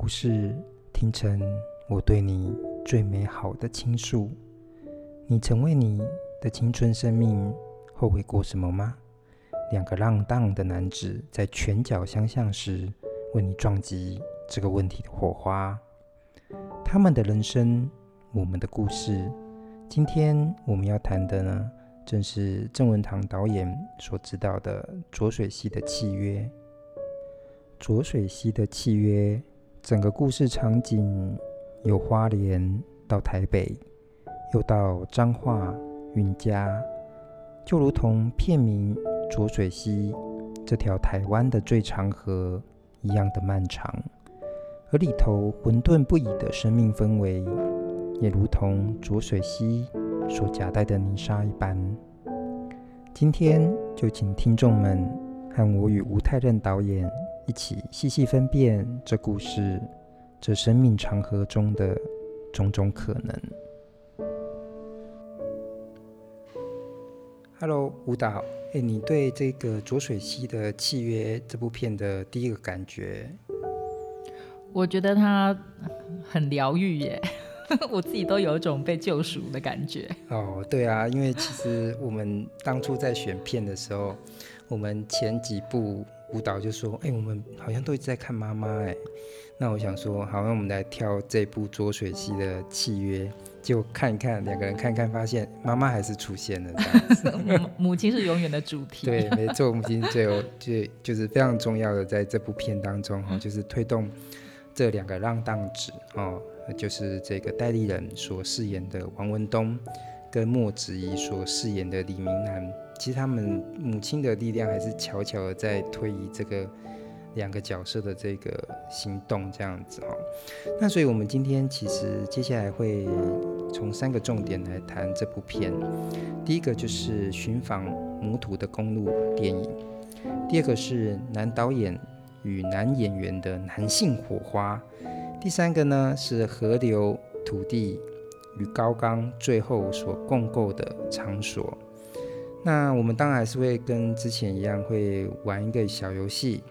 故事听成我对你最美好的倾诉。你曾为你的青春生命后悔过什么吗？两个浪荡的男子在拳脚相向时，为你撞击这个问题的火花。他们的人生，我们的故事。今天我们要谈的呢，正是郑文堂导演所执导的《浊水溪的契约》。浊水溪的契约，整个故事场景由花莲到台北，又到彰化、云嘉，就如同片名“浊水溪”这条台湾的最长河一样的漫长，而里头混沌不已的生命氛围，也如同浊水溪所夹带的泥沙一般。今天就请听众们和我与吴太任导演一起细细分辨这故事、这生命长河中的种种可能。Hello，舞蹈，哎，你对这个《浊水溪的契约》这部片的第一个感觉？我觉得它很疗愈耶，我自己都有一种被救赎的感觉。哦，对啊，因为其实我们当初在选片的时候，我们前几部舞蹈就说，哎，我们好像都一直在看妈妈，哎，那我想说，好，那我们来挑这部《浊水溪的契约》。就看一看，两个人看看，发现妈妈还是出现了这样子。母亲是永远的主题。对，没错，母亲最有最就是非常重要的，在这部片当中哈，就是推动这两个浪荡子哦，就是这个戴立人所饰演的王文东，跟莫子仪所饰演的李明南，其实他们母亲的力量还是悄悄的在推移这个。两个角色的这个行动，这样子哦。那所以，我们今天其实接下来会从三个重点来谈这部片。第一个就是寻访母土的公路电影；第二个是男导演与男演员的男性火花；第三个呢是河流、土地与高冈最后所共构的场所。那我们当然还是会跟之前一样，会玩一个小游戏。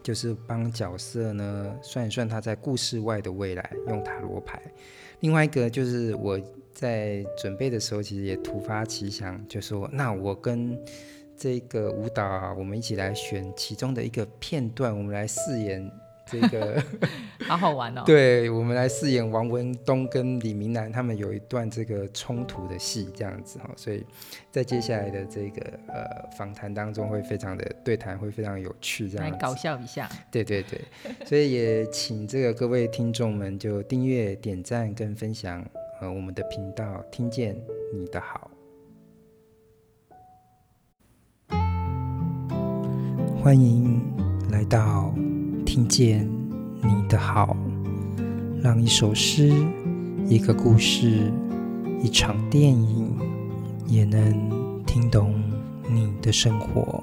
就是帮角色呢算一算他在故事外的未来，用塔罗牌。另外一个就是我在准备的时候，其实也突发奇想，就说那我跟这个舞蹈啊，我们一起来选其中的一个片段，我们来饰演。这个 好好玩哦！对，我们来饰演王文东跟李明南，他们有一段这个冲突的戏，这样子哈，所以在接下来的这个呃访谈当中会非常的对谈会非常有趣，这样子来搞笑一下。对对对，所以也请这个各位听众们就订阅、点赞跟分享呃我们的频道，听见你的好，欢迎来到。听见你的好，让一首诗、一个故事、一场电影，也能听懂你的生活。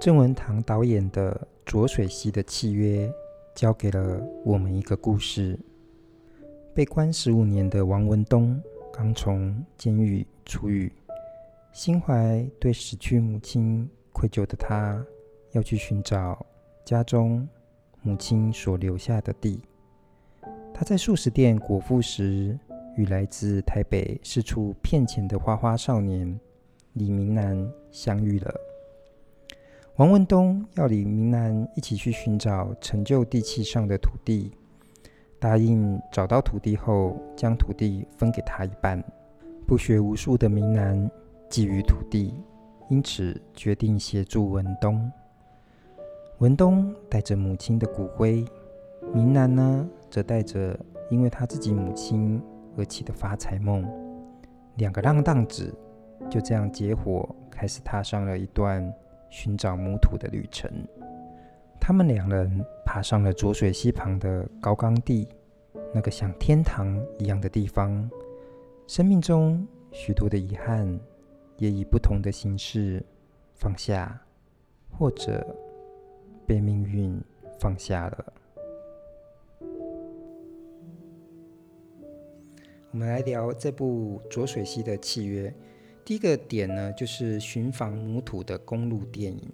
郑文堂导演的《浊水溪的契约》交给了我们一个故事：被关十五年的王文东，刚从监狱出狱，心怀对死去母亲愧疚的他，要去寻找家中母亲所留下的地。他在素食店果腹时，与来自台北四处骗钱的花花少年李明南相遇了。王文东要李明南一起去寻找陈旧地契上的土地。答应找到土地后，将土地分给他一半。不学无术的明南觊觎土地，因此决定协助文东。文东带着母亲的骨灰，明南呢，则带着因为他自己母亲而起的发财梦。两个浪荡子就这样结伙，开始踏上了一段寻找母土的旅程。他们两人爬上了浊水溪旁的高岗地，那个像天堂一样的地方。生命中许多的遗憾，也以不同的形式放下，或者被命运放下了。我们来聊这部《浊水溪的契约》。第一个点呢，就是寻访母土的公路电影。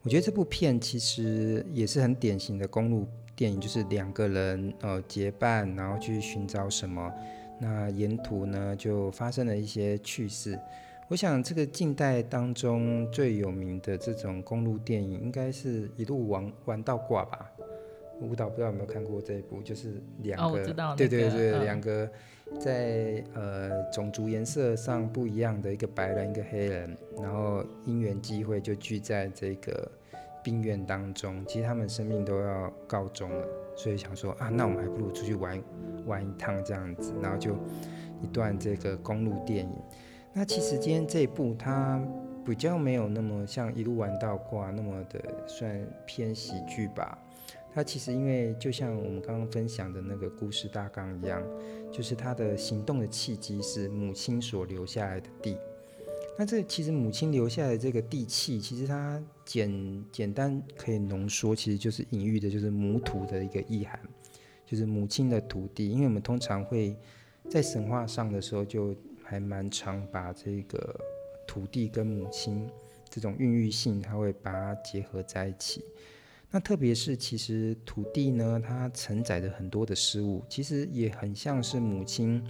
我觉得这部片其实也是很典型的公路电影，就是两个人呃结伴，然后去寻找什么。那沿途呢就发生了一些趣事。我想这个近代当中最有名的这种公路电影，应该是一路玩玩到挂吧。舞蹈不知道有没有看过这一部，就是两个，哦、对对对，两、嗯、个在呃种族颜色上不一样的一个白人一个黑人，然后因缘机会就聚在这个病院当中，其实他们生命都要告终了，所以想说啊，那我们还不如出去玩玩一趟这样子，然后就一段这个公路电影。那其实今天这一部它比较没有那么像一路玩到挂那么的算偏喜剧吧。它其实因为就像我们刚刚分享的那个故事大纲一样，就是他的行动的契机是母亲所留下来的地。那这其实母亲留下的这个地契，其实它简简单可以浓缩，其实就是隐喻的就是母土的一个意涵，就是母亲的土地。因为我们通常会在神话上的时候，就还蛮常把这个土地跟母亲这种孕育性，它会把它结合在一起。那特别是，其实土地呢，它承载着很多的事物，其实也很像是母亲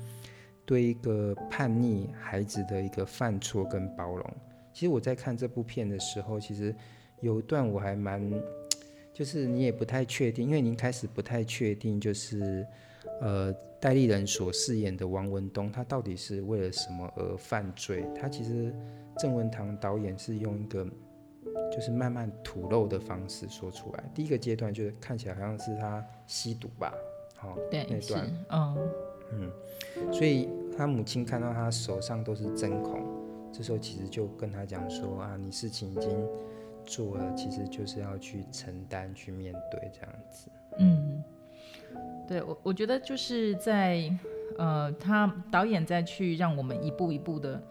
对一个叛逆孩子的一个犯错跟包容。其实我在看这部片的时候，其实有一段我还蛮，就是你也不太确定，因为您开始不太确定，就是呃戴立人所饰演的王文东，他到底是为了什么而犯罪？他其实郑文堂导演是用一个。就是慢慢吐露的方式说出来。第一个阶段就是看起来好像是他吸毒吧，好，对，那段，嗯嗯，所以他母亲看到他手上都是针孔，这时候其实就跟他讲说啊，你事情已经做了，其实就是要去承担、去面对这样子。嗯，对我我觉得就是在呃，他导演再去让我们一步一步的。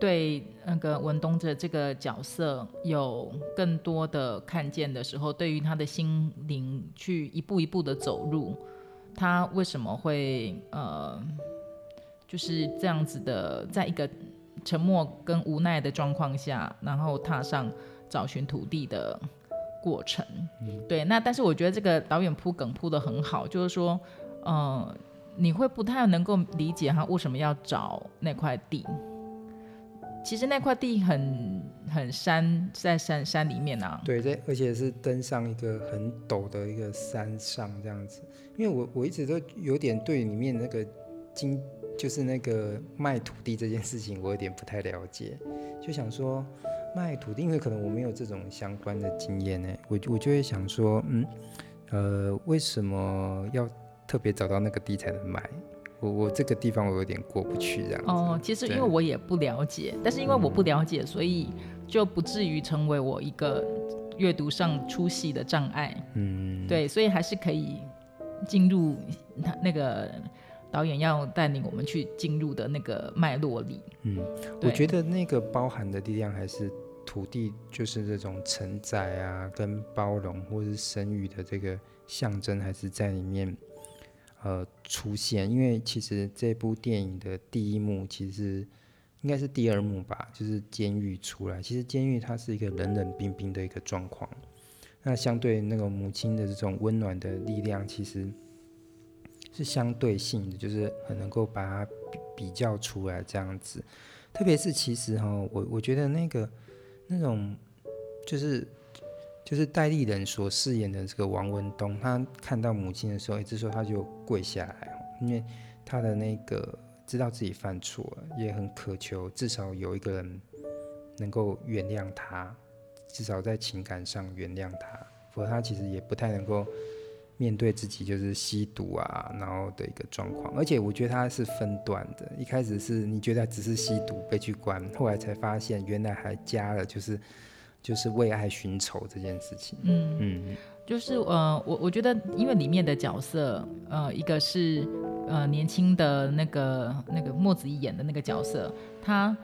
对那个文东的这个角色有更多的看见的时候，对于他的心灵去一步一步的走入，他为什么会呃就是这样子的，在一个沉默跟无奈的状况下，然后踏上找寻土地的过程。嗯、对，那但是我觉得这个导演铺梗铺的很好，就是说，呃，你会不太能够理解他为什么要找那块地。其实那块地很很山，在山山里面啊。对，这而且是登上一个很陡的一个山上这样子。因为我我一直都有点对里面那个经，就是那个卖土地这件事情，我有点不太了解。就想说卖土地，因为可能我没有这种相关的经验呢，我我就会想说，嗯，呃，为什么要特别找到那个地才能卖？我我这个地方我有点过不去这样子。哦，其实因为我也不了解，但是因为我不了解，嗯、所以就不至于成为我一个阅读上出戏的障碍。嗯，对，所以还是可以进入他那个导演要带领我们去进入的那个脉络里。嗯，我觉得那个包含的力量还是土地，就是这种承载啊，跟包容或是生育的这个象征，还是在里面。呃，出现，因为其实这部电影的第一幕其实应该是第二幕吧，就是监狱出来。其实监狱它是一个冷冷冰冰的一个状况，那相对那个母亲的这种温暖的力量，其实是相对性的，就是很能够把它比比较出来这样子。特别是其实哈，我我觉得那个那种就是。就是戴立忍所饰演的这个王文东，他看到母亲的时候，一直说他就跪下来，因为他的那个知道自己犯错，也很渴求至少有一个人能够原谅他，至少在情感上原谅他，否则他其实也不太能够面对自己就是吸毒啊，然后的一个状况。而且我觉得他是分段的，一开始是你觉得只是吸毒被去关，后来才发现原来还加了就是。就是为爱寻仇这件事情，嗯。嗯，就是呃，我我觉得，因为里面的角色，呃，一个是呃年轻的那个那个墨子一演的那个角色，他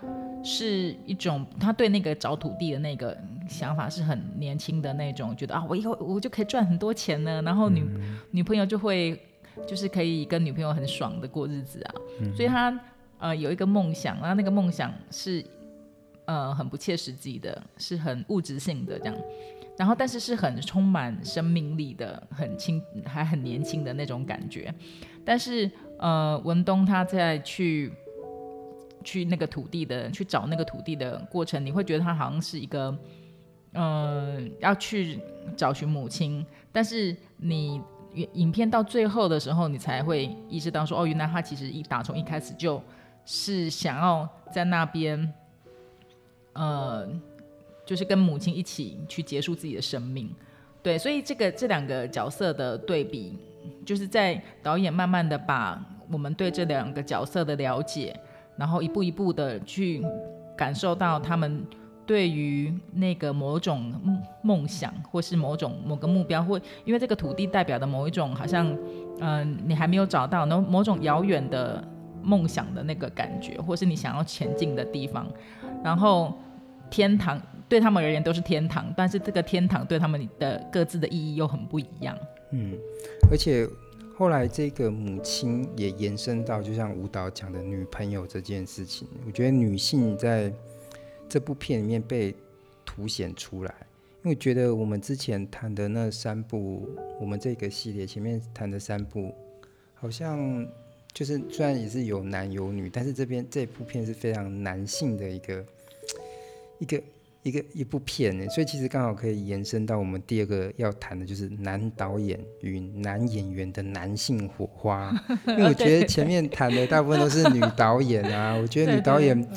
是一种他对那个找土地的那个想法是很年轻的那种，觉得啊，我以后我就可以赚很多钱呢，然后女、嗯、女朋友就会就是可以跟女朋友很爽的过日子啊，嗯、所以他呃有一个梦想，然后那个梦想是。呃很不切实际的，是很物质性的这样。然后，但是是很充满生命力的，很轻还很年轻的那种感觉。但是，呃，文东他在去去那个土地的去找那个土地的过程，你会觉得他好像是一个，呃，要去找寻母亲。但是你影片到最后的时候，你才会意识到说，哦，原来他其实一打从一开始就是想要在那边，呃。就是跟母亲一起去结束自己的生命，对，所以这个这两个角色的对比，就是在导演慢慢的把我们对这两个角色的了解，然后一步一步的去感受到他们对于那个某种梦想，或是某种某个目标，或因为这个土地代表的某一种好像，嗯、你还没有找到，那某种遥远的梦想的那个感觉，或是你想要前进的地方，然后天堂。对他们而言都是天堂，但是这个天堂对他们的各自的意义又很不一样。嗯，而且后来这个母亲也延伸到，就像舞蹈讲的女朋友这件事情，我觉得女性在这部片里面被凸显出来。因为我觉得我们之前谈的那三部，我们这个系列前面谈的三部，好像就是虽然也是有男有女，但是这边这部片是非常男性的一个一个。一个一部片呢，所以其实刚好可以延伸到我们第二个要谈的，就是男导演与男演员的男性火花。因为我觉得前面谈的大部分都是女导演啊，我觉得女导演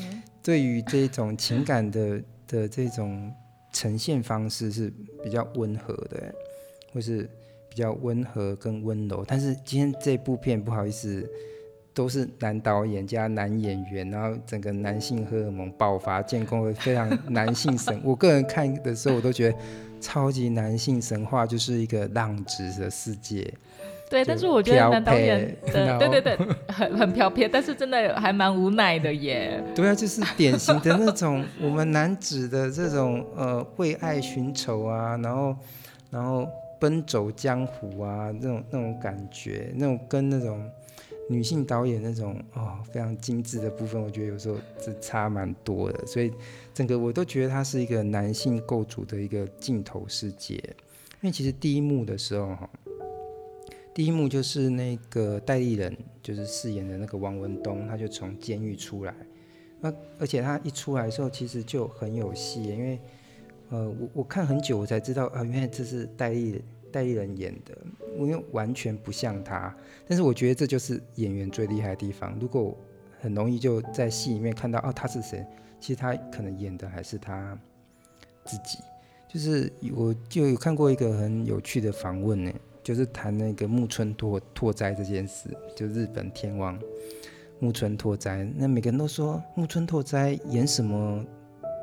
对于这种情感的的这种呈现方式是比较温和的，或是比较温和跟温柔。但是今天这部片不好意思。都是男导演加男演员，然后整个男性荷尔蒙爆发，建构了非常男性神。我个人看的时候，我都觉得超级男性神话就是一个浪子的世界。对，但是我觉得男导演的对对对，很很飘撇，但是真的还蛮无奈的耶。对啊，就是典型的那种我们男子的这种呃为爱寻仇啊，然后然后奔走江湖啊那种那种感觉，那种跟那种。女性导演那种哦非常精致的部分，我觉得有时候是差蛮多的，所以整个我都觉得它是一个男性构筑的一个镜头世界。因为其实第一幕的时候哈，第一幕就是那个戴立忍就是饰演的那个王文东，他就从监狱出来，那而且他一出来的时候其实就很有戏，因为呃我我看很久我才知道啊，原来这是戴立。戴立人演的，因为完全不像他，但是我觉得这就是演员最厉害的地方。如果很容易就在戏里面看到哦，他是谁，其实他可能演的还是他自己。就是我就有看过一个很有趣的访问呢，就是谈那个木村拓拓哉这件事，就日本天王木村拓哉，那每个人都说木村拓哉演什么。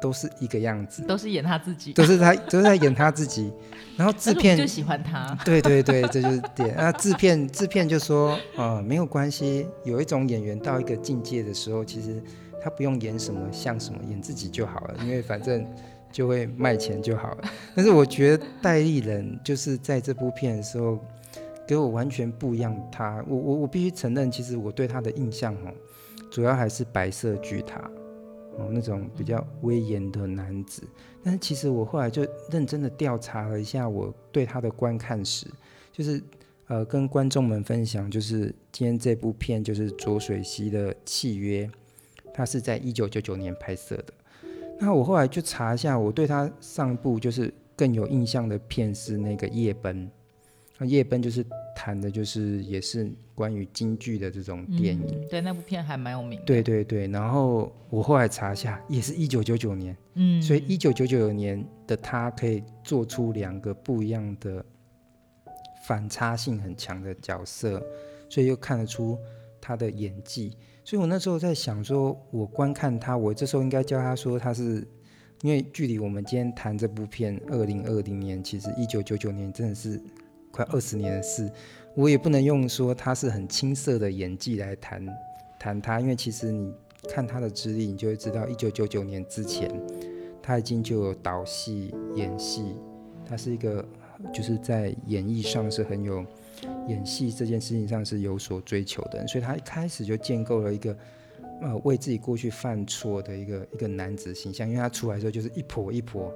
都是一个样子，都是演他自己，都是他，都是在演他自己。然后制片就喜欢他，对对对，这就是点。那制片制片就说，啊、呃，没有关系，有一种演员到一个境界的时候，其实他不用演什么像什么，演自己就好了，因为反正就会卖钱就好了。但是我觉得戴立人就是在这部片的时候，给我完全不一样他。他我我我必须承认，其实我对他的印象哦，主要还是白色巨塔。哦，那种比较威严的男子，但是其实我后来就认真的调查了一下，我对他的观看史，就是呃跟观众们分享，就是今天这部片就是浊水溪的契约，他是在一九九九年拍摄的。那我后来就查一下，我对他上部就是更有印象的片是那个夜奔，那夜奔就是。谈的就是也是关于京剧的这种电影，嗯，对，那部片还蛮有名的。对对对，然后我后来查一下，也是一九九九年，嗯，所以一九九九年的他可以做出两个不一样的反差性很强的角色，所以又看得出他的演技。所以我那时候在想说，我观看他，我这时候应该教他说他是，因为距离我们今天谈这部片二零二零年，其实一九九九年真的是。快二十年的事，我也不能用说他是很青涩的演技来谈谈他，因为其实你看他的资历，你就会知道，一九九九年之前他已经就有导戏、演戏，他是一个就是在演艺上是很有演戏这件事情上是有所追求的人，所以他一开始就建构了一个呃为自己过去犯错的一个一个男子形象，因为他出来的时候就是一跛一跛。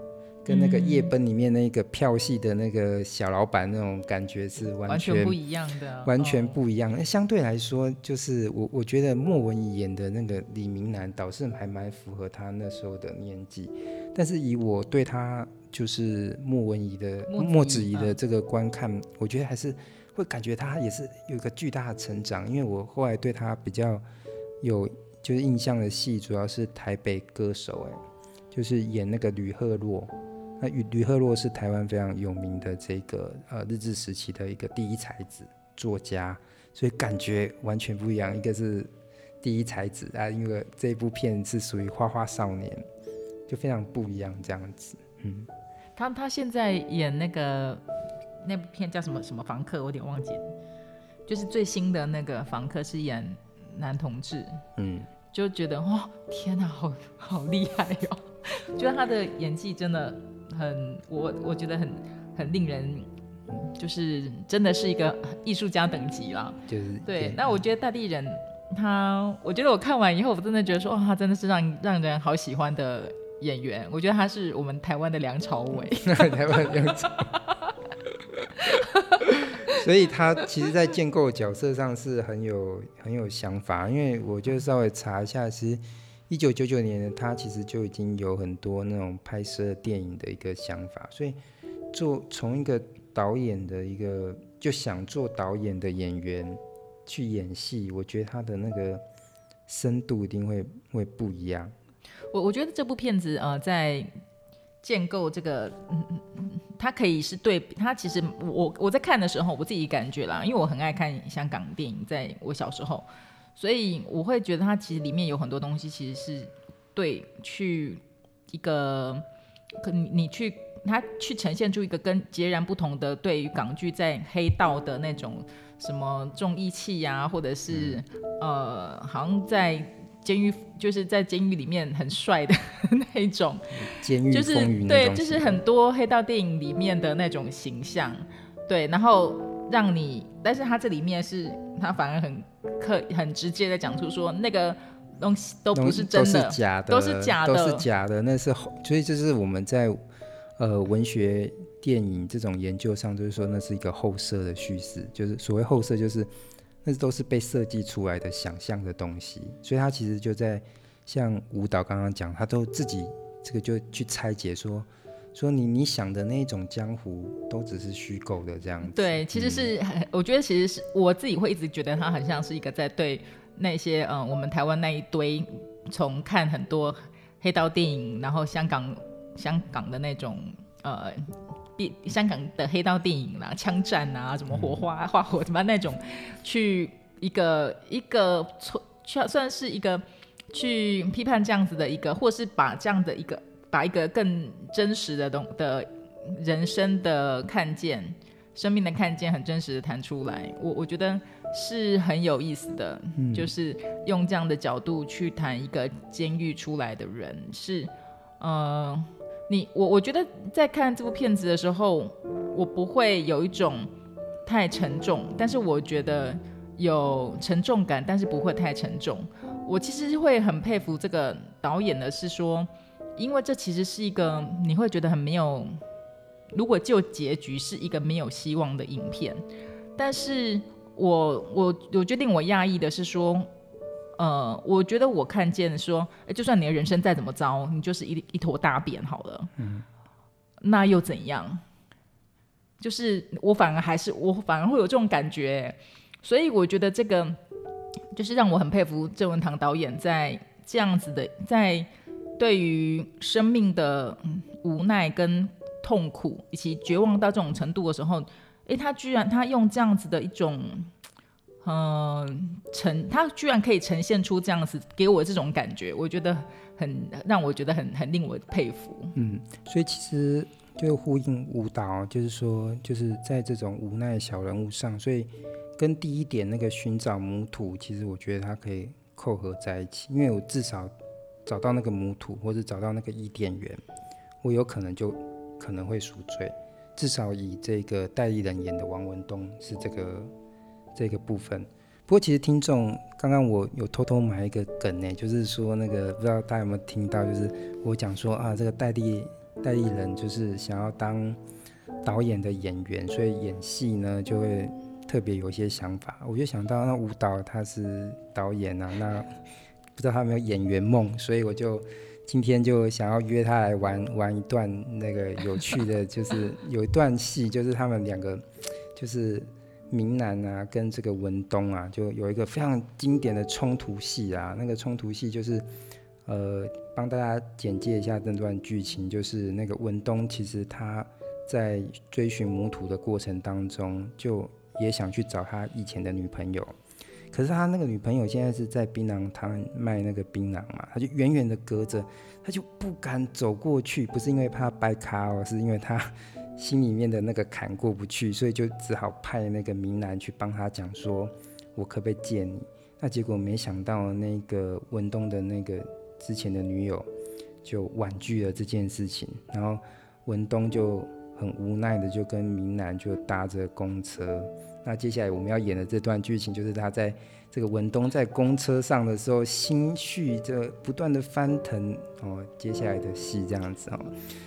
跟那个夜奔里面那个票戏的那个小老板那种感觉是完全，不一样的，完全不一样。那、哦、相对来说，就是我我觉得莫文怡演的那个李明南倒是还蛮符合他那时候的年纪。但是以我对他就是莫文怡的莫子怡的这个观看，嗯、我觉得还是会感觉他也是有一个巨大的成长。因为我后来对他比较有就是印象的戏，主要是《台北歌手》哎，就是演那个吕赫若。那吕吕赫洛是台湾非常有名的这个呃日治时期的一个第一才子作家，所以感觉完全不一样。一个是第一才子啊，因为这部片是属于花花少年，就非常不一样这样子。嗯，他他现在演那个那部片叫什么什么房客，我有点忘记了，就是最新的那个房客是演男同志，嗯，就觉得哇天哪，好好厉害哟、哦，觉得他的演技真的。很，我我觉得很很令人，就是真的是一个艺术家等级啦。就是对。那我觉得大地人，他，我觉得我看完以后，我真的觉得说，哇，他真的是让让人好喜欢的演员。我觉得他是我们台湾的梁朝伟。台湾梁朝。所以他其实，在建构角色上是很有很有想法。因为我就稍微查一下，其实。一九九九年，他其实就已经有很多那种拍摄电影的一个想法，所以做从一个导演的一个就想做导演的演员去演戏，我觉得他的那个深度一定会会不一样。我我觉得这部片子呃，在建构这个，嗯嗯，它可以是对，它其实我我在看的时候，我自己感觉啦，因为我很爱看香港电影，在我小时候。所以我会觉得它其实里面有很多东西，其实是对去一个，可你你去它去呈现出一个跟截然不同的对于港剧在黑道的那种什么重义气呀，或者是呃，好像在监狱就是在监狱里面很帅的 那一种，监狱就是对，就是很多黑道电影里面的那种形象，对，然后让你，但是他这里面是他反而很。刻很直接的讲出说，那个东西都不是真的，都是假的，都是假的，都是假的。那是后，所以这是我们在呃文学电影这种研究上，就是说那是一个后设的叙事，就是所谓后设，就是那都是被设计出来的想象的东西。所以他其实就在像舞蹈刚刚讲，他都自己这个就去拆解说。说你你想的那种江湖都只是虚构的这样子。对，其实是，嗯、我觉得其实是我自己会一直觉得他很像是一个在对那些嗯，我们台湾那一堆从看很多黑道电影，然后香港香港的那种呃，香港的黑道电影啦，枪战啊，什么火花花火什么那种，去一个一个算算是一个去批判这样子的一个，或是把这样的一个。把一个更真实的东的人生的看见，生命的看见，很真实的谈出来，我我觉得是很有意思的，嗯、就是用这样的角度去谈一个监狱出来的人，是，呃，你我我觉得在看这部片子的时候，我不会有一种太沉重，但是我觉得有沉重感，但是不会太沉重。我其实会很佩服这个导演的是说。因为这其实是一个你会觉得很没有，如果就结局是一个没有希望的影片，但是我我我决定我讶异的是说，呃，我觉得我看见说，就算你的人生再怎么糟，你就是一一坨大便好了，嗯，那又怎样？就是我反而还是我反而会有这种感觉，所以我觉得这个就是让我很佩服郑文堂导演在这样子的在。对于生命的无奈跟痛苦，以及绝望到这种程度的时候，诶，他居然他用这样子的一种，嗯、呃，呈他居然可以呈现出这样子给我这种感觉，我觉得很让我觉得很很令我佩服。嗯，所以其实就呼应舞蹈，就是说就是在这种无奈小人物上，所以跟第一点那个寻找母土，其实我觉得它可以扣合在一起，因为我至少。找到那个母土，或者找到那个伊甸园，我有可能就可能会赎罪。至少以这个代理人演的王文东是这个这个部分。不过其实听众刚刚我有偷偷埋一个梗呢，就是说那个不知道大家有没有听到，就是我讲说啊，这个代理代理人就是想要当导演的演员，所以演戏呢就会特别有一些想法。我就想到那舞蹈他是导演啊，那知道他没有演员梦，所以我就。今天就想要约他来玩玩一段那个有趣的，就是有一段戏，就是他们两个，就是明南啊跟这个文东啊，就有一个非常经典的冲突戏啊。那个冲突戏就是，呃，帮大家简介一下这段剧情，就是那个文东其实他在追寻母土的过程当中，就也想去找他以前的女朋友。可是他那个女朋友现在是在槟榔摊卖那个槟榔嘛，他就远远的隔着，他就不敢走过去，不是因为怕掰卡哦，是因为他心里面的那个坎过不去，所以就只好派那个明兰去帮他讲说，我可不可以见你？那结果没想到那个文东的那个之前的女友就婉拒了这件事情，然后文东就很无奈的就跟明南就搭着公车。那接下来我们要演的这段剧情，就是他在这个文东在公车上的时候，心绪这不断的翻腾哦，接下来的戏这样子哦，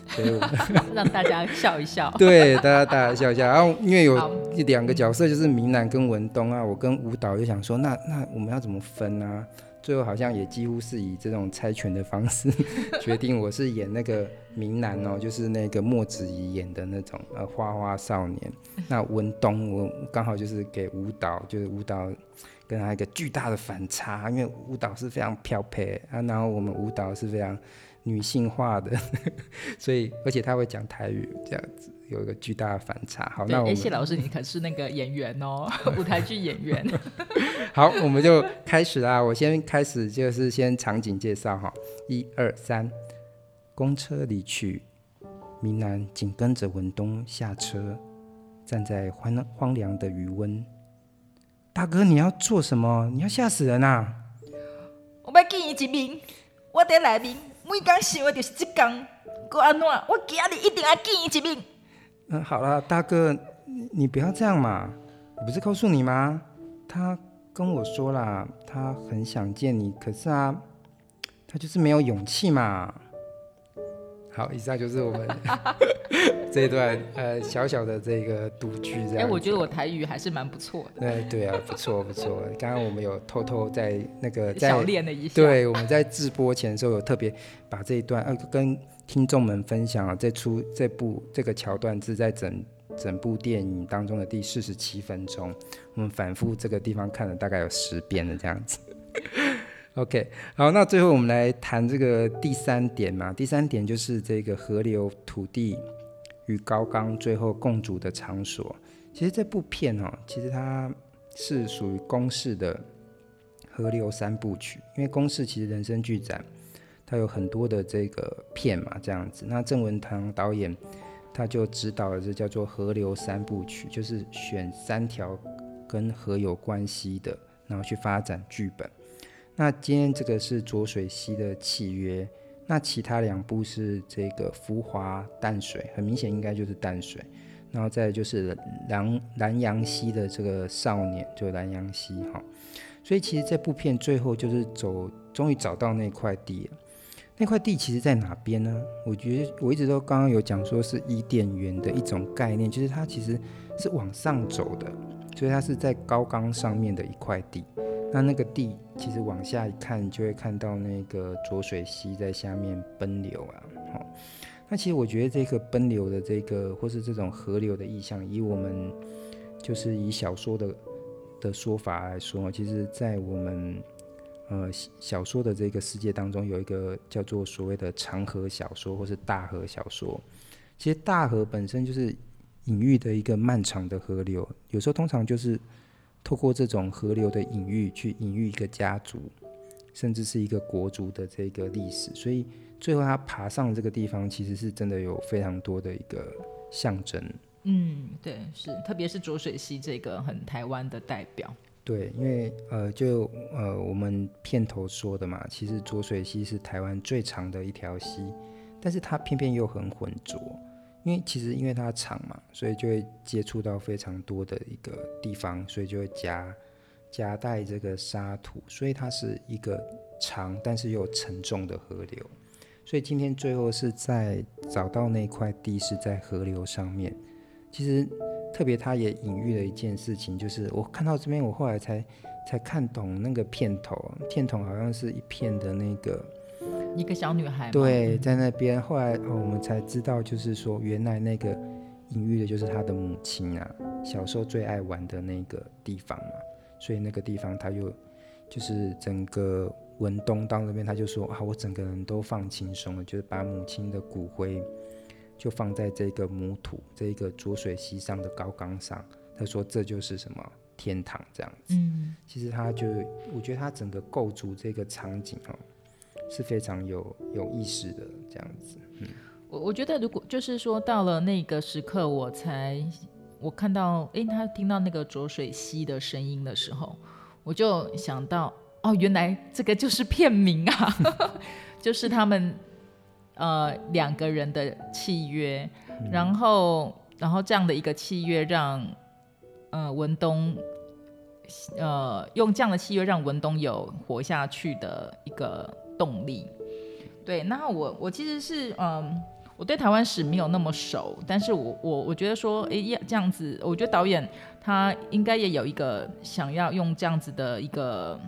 所以我 让大家笑一笑。对，大家大家笑一笑。然后因为有两个角色，就是明南跟文东啊，我跟舞蹈就想说，那那我们要怎么分呢、啊？最后好像也几乎是以这种猜拳的方式 决定，我是演那个明南哦，就是那个莫子仪演的那种呃花花少年。那文东我刚好就是给舞蹈，就是舞蹈跟他一个巨大的反差，因为舞蹈是非常漂配啊，然后我们舞蹈是非常女性化的，所以而且他会讲台语这样子。有一个巨大的反差。好，那我们谢老师，你可是那个演员哦，舞台剧演员。好，我们就开始啦。我先开始，就是先场景介绍哈。一二三，公车离去，明兰紧跟着文东下车，站在荒荒凉的余温。大哥，你要做什么？你要吓死人啊！我要见伊一面，我在内面，每天想的就是这工。我安怎？我今日一定要见伊一面。嗯，好了，大哥，你不要这样嘛！我不是告诉你吗？他跟我说啦，他很想见你，可是啊，他就是没有勇气嘛。好，以上就是我们 这一段呃小小的这个独居这样。哎，我觉得我台语还是蛮不错的。对对啊，不错不错。刚刚我们有偷偷在那个在小练了一下。对，我们在直播前的时候有特别把这一段呃跟。听众们分享啊，这出这部这个桥段是在整整部电影当中的第四十七分钟，我们反复这个地方看了大概有十遍的这样子。OK，好，那最后我们来谈这个第三点嘛，第三点就是这个河流、土地与高岗最后共组的场所。其实这部片哦，其实它是属于公式的河流三部曲，因为公式其实人生剧展。它有很多的这个片嘛，这样子。那郑文堂导演他就指导了这叫做《河流三部曲》，就是选三条跟河有关系的，然后去发展剧本。那今天这个是浊水溪的契约，那其他两部是这个浮华淡水，很明显应该就是淡水。然后再就是南南阳溪的这个少年，就南阳溪哈。所以其实这部片最后就是走，终于找到那块地了。那块地其实在哪边呢？我觉得我一直都刚刚有讲说是伊甸园的一种概念，就是它其实是往上走的，所以它是在高岗上面的一块地。那那个地其实往下一看，就会看到那个浊水溪在下面奔流啊。好，那其实我觉得这个奔流的这个或是这种河流的意象，以我们就是以小说的的说法来说，其实在我们。呃，小说的这个世界当中，有一个叫做所谓的长河小说，或是大河小说。其实大河本身就是隐喻的一个漫长的河流，有时候通常就是透过这种河流的隐喻，去隐喻一个家族，甚至是一个国族的这个历史。所以最后他爬上这个地方，其实是真的有非常多的一个象征。嗯，对，是，特别是浊水溪这个很台湾的代表。对，因为呃，就呃，我们片头说的嘛，其实浊水溪是台湾最长的一条溪，但是它偏偏又很浑浊，因为其实因为它长嘛，所以就会接触到非常多的一个地方，所以就会夹夹带这个沙土，所以它是一个长但是又沉重的河流。所以今天最后是在找到那块地是在河流上面。其实特别，他也隐喻了一件事情，就是我看到这边，我后来才才看懂那个片头，片头好像是一片的那个一个小女孩。对，在那边。后来我们才知道，就是说原来那个隐喻的就是他的母亲啊，小时候最爱玩的那个地方嘛。所以那个地方，他又就是整个文东到那边，他就说啊，我整个人都放轻松了，就是把母亲的骨灰就放在这个母土这个浊水溪上的高岗上。他说这就是什么天堂这样子。嗯，其实他就我觉得他整个构筑这个场景哦，是非常有有意思的这样子。嗯，我我觉得如果就是说到了那个时刻，我才。我看到，诶，他听到那个浊水溪的声音的时候，我就想到，哦，原来这个就是片名啊，就是他们呃两个人的契约，嗯、然后，然后这样的一个契约让呃文东呃用这样的契约让文东有活下去的一个动力。对，那我我其实是嗯。我对台湾史没有那么熟，但是我我我觉得说，哎，这样子，我觉得导演他应该也有一个想要用这样子的一个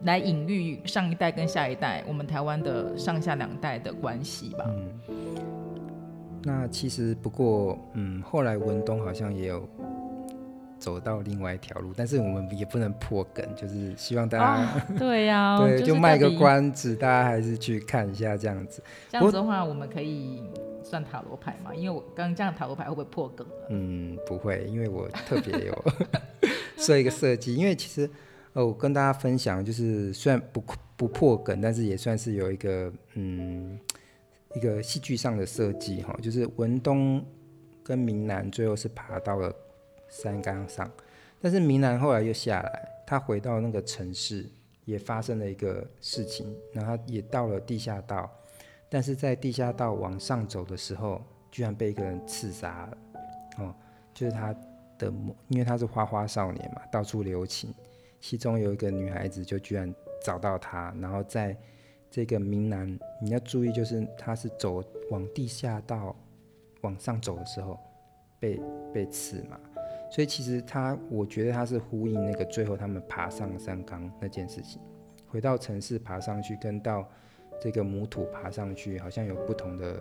来隐喻上一代跟下一代，我们台湾的上下两代的关系吧。嗯，那其实不过，嗯，后来文东好像也有。走到另外一条路，但是我们也不能破梗，就是希望大家、啊、对呀、啊，对，就卖个关子，大家还是去看一下这样子。这样子的话，我们可以算塔罗牌嘛？因为我刚刚这样塔罗牌会不会破梗？嗯，不会，因为我特别有 设一个设计。因为其实呃，我跟大家分享，就是虽然不不破梗，但是也算是有一个嗯一个戏剧上的设计哈，就是文东跟明南最后是爬到了。山岗上，但是明兰后来又下来，他回到那个城市，也发生了一个事情，然后也到了地下道，但是在地下道往上走的时候，居然被一个人刺杀了，哦，就是他的，因为他是花花少年嘛，到处留情，其中有一个女孩子就居然找到他，然后在这个明兰，你要注意，就是他是走往地下道往上走的时候，被被刺嘛。所以其实他，我觉得他是呼应那个最后他们爬上山岗那件事情，回到城市爬上去，跟到这个母土爬上去，好像有不同的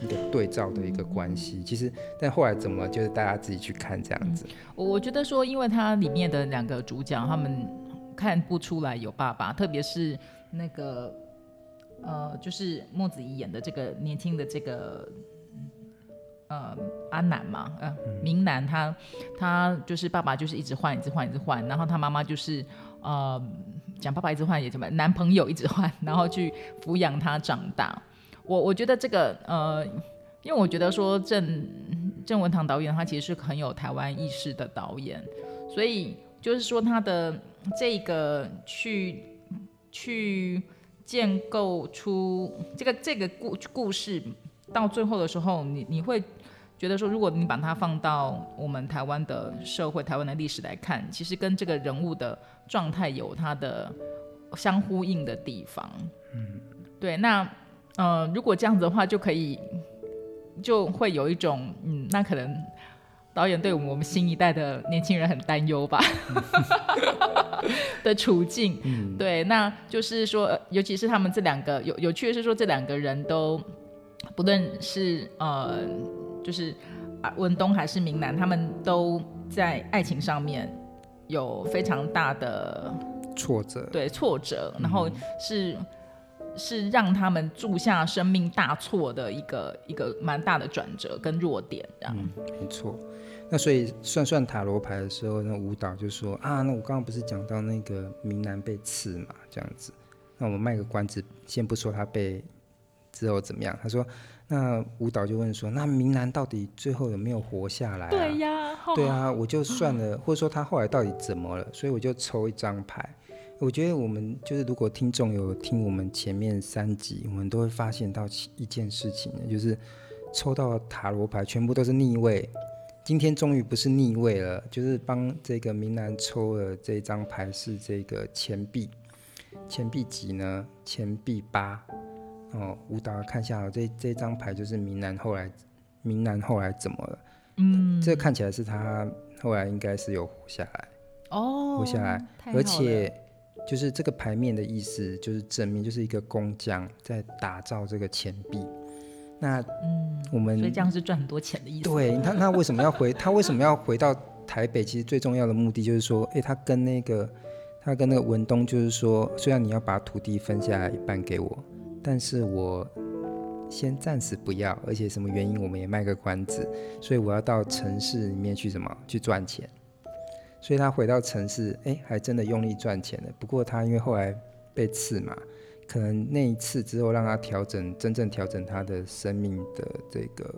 一个对照的一个关系。其实，但后来怎么，就是大家自己去看这样子。我、嗯、我觉得说，因为它里面的两个主角，他们看不出来有爸爸，特别是那个呃，就是莫子仪演的这个年轻的这个。呃，阿南嘛，呃，明南他他就是爸爸，就是一直换，一直换，一直换，然后他妈妈就是呃，讲爸爸一直换也怎么，男朋友一直换，然后去抚养他长大。我我觉得这个呃，因为我觉得说郑郑文堂导演他其实是很有台湾意识的导演，所以就是说他的这个去去建构出这个这个故故事到最后的时候，你你会。觉得说，如果你把它放到我们台湾的社会、台湾的历史来看，其实跟这个人物的状态有它的相呼应的地方。嗯，对。那呃，如果这样子的话，就可以就会有一种嗯，那可能导演对我们新一代的年轻人很担忧吧 的处境。嗯，对。那就是说，尤其是他们这两个有有趣的是说，这两个人都不论是呃。就是啊，文东还是明南，他们都在爱情上面有非常大的挫折，对挫折，然后是、嗯、是让他们铸下生命大错的一个一个蛮大的转折跟弱点，这样。嗯，没错。那所以算算塔罗牌的时候，那舞蹈就说啊，那我刚刚不是讲到那个明南被刺嘛，这样子。那我们卖个关子，先不说他被之后怎么样，他说。那舞蹈就问说：“那明兰到底最后有没有活下来啊？”对呀，对啊，我就算了，或者说他后来到底怎么了？所以我就抽一张牌。我觉得我们就是，如果听众有听我们前面三集，我们都会发现到一件事情，就是抽到塔罗牌全部都是逆位，今天终于不是逆位了，就是帮这个明兰抽了这张牌是这个钱币，钱币几呢？钱币八。哦，舞蹈看一下，这这张牌就是明南后来，明南后来怎么了？嗯，这看起来是他后来应该是有活下来。哦，活下来，而且就是这个牌面的意思就是证明，就是一个工匠在打造这个钱币。那嗯，我们所以这样是赚很多钱的意思。对，他那为什么要回？他为什么要回到台北？其实最重要的目的就是说，哎，他跟那个他跟那个文东就是说，虽然你要把土地分下来一半给我。但是我先暂时不要，而且什么原因我们也卖个关子，所以我要到城市里面去什么去赚钱。所以他回到城市，哎，还真的用力赚钱了。不过他因为后来被刺嘛，可能那一次之后让他调整，真正调整他的生命的这个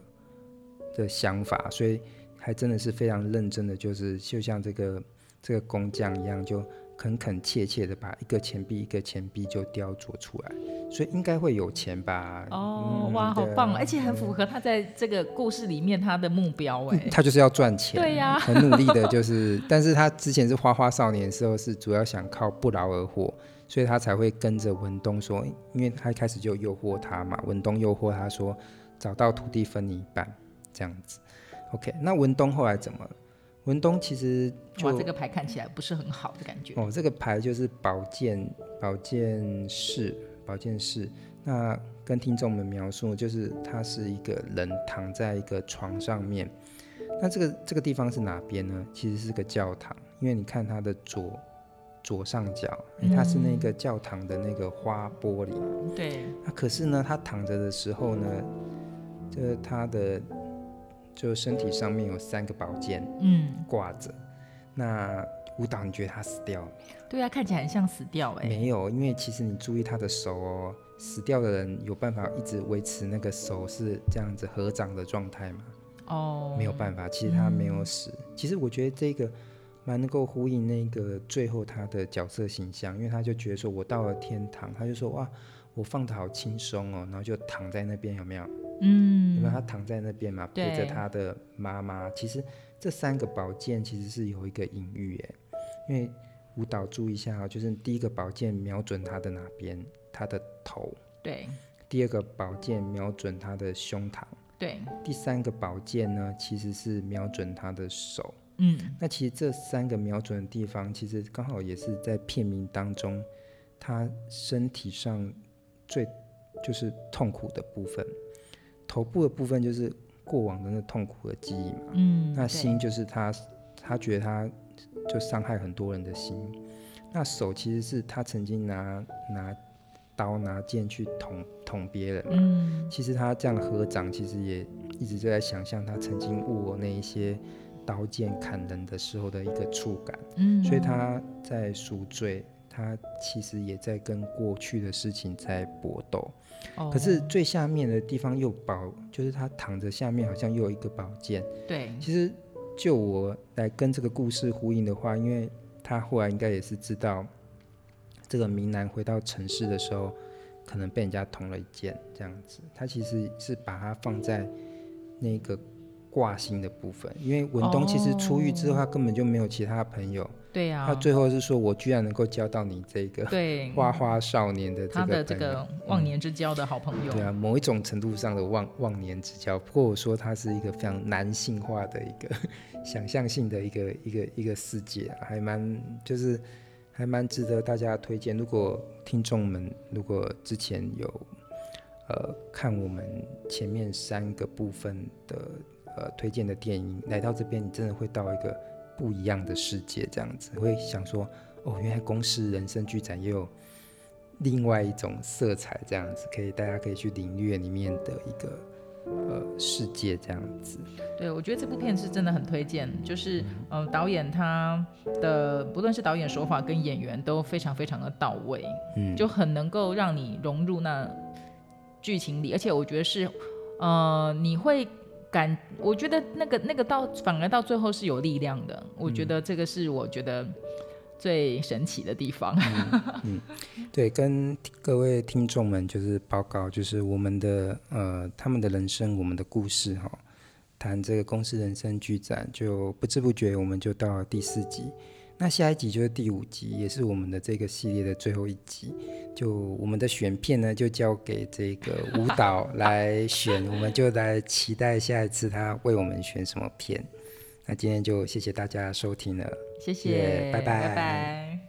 的想法，所以还真的是非常认真的，就是就像这个这个工匠一样就。恳恳切切的把一个钱币一个钱币就雕琢出来，所以应该会有钱吧？哦，嗯、哇，好棒！而且很符合他在这个故事里面他的目标哎、嗯，他就是要赚钱，对呀、啊，很努力的，就是，但是他之前是花花少年的时候是主要想靠不劳而获，所以他才会跟着文东说，因为他一开始就诱惑他嘛，文东诱惑他说找到土地分你一半这样子。OK，那文东后来怎么了？文东其实就哇，这个牌看起来不是很好的感觉哦。这个牌就是保健保健室，保健室。那跟听众们描述，就是他是一个人躺在一个床上面。那这个这个地方是哪边呢？其实是个教堂，因为你看它的左左上角，它、嗯、是那个教堂的那个花玻璃。对。那可是呢，他躺着的时候呢，就是他的。就身体上面有三个宝剑，嗯，挂着。那舞蹈，你觉得他死掉了？对啊，看起来很像死掉哎、欸。没有，因为其实你注意他的手哦，死掉的人有办法一直维持那个手是这样子合掌的状态吗？哦，没有办法。其实他没有死。嗯、其实我觉得这个蛮能够呼应那个最后他的角色形象，因为他就觉得说我到了天堂，他就说哇，我放的好轻松哦，然后就躺在那边，有没有？嗯，因为他躺在那边嘛，陪着他的妈妈。其实这三个宝剑其实是有一个隐喻耶，因为舞蹈注意一下啊，就是第一个宝剑瞄准他的哪边？他的头。对。第二个宝剑瞄准他的胸膛。对。第三个宝剑呢，其实是瞄准他的手。嗯。那其实这三个瞄准的地方，其实刚好也是在片名当中，他身体上最就是痛苦的部分。头部的部分就是过往的那痛苦的记忆嘛，嗯，那心就是他，他觉得他就伤害很多人的心，那手其实是他曾经拿拿刀拿剑去捅捅别人嘛，嗯，其实他这样合掌，其实也一直就在想象他曾经握那一些刀剑砍人的时候的一个触感，嗯，所以他在赎罪。他其实也在跟过去的事情在搏斗，oh. 可是最下面的地方又宝，就是他躺着，下面好像又有一个宝剑。对，其实就我来跟这个故事呼应的话，因为他后来应该也是知道，这个明南回到城市的时候，可能被人家捅了一剑，这样子。他其实是把它放在那个挂心的部分，因为文东其实出狱之后，他根本就没有其他朋友。对呀、啊，他最后是说：“我居然能够交到你这个对 花花少年的这个他的这个忘年之交的好朋友。嗯”对啊，某一种程度上的忘忘年之交。不过我说他是一个非常男性化的一个 想象性的一个一个一个世界，还蛮就是还蛮值得大家推荐。如果听众们如果之前有呃看我们前面三个部分的呃推荐的电影，来到这边你真的会到一个。不一样的世界，这样子会想说，哦，原来公司人生剧展也有另外一种色彩，这样子可以大家可以去领略里面的一个呃世界，这样子。对，我觉得这部片是真的很推荐，就是嗯、呃，导演他的不论是导演手法跟演员都非常非常的到位，嗯，就很能够让你融入那剧情里，而且我觉得是呃你会。感，我觉得那个那个到反而到最后是有力量的，我觉得这个是我觉得最神奇的地方。嗯，对，跟各位听众们就是报告，就是我们的呃他们的人生，我们的故事哈，谈这个公司人生剧展，就不知不觉我们就到了第四集。那下一集就是第五集，也是我们的这个系列的最后一集。就我们的选片呢，就交给这个舞蹈 来选，我们就来期待下一次他为我们选什么片。那今天就谢谢大家收听了，谢谢，拜拜，拜拜。拜拜。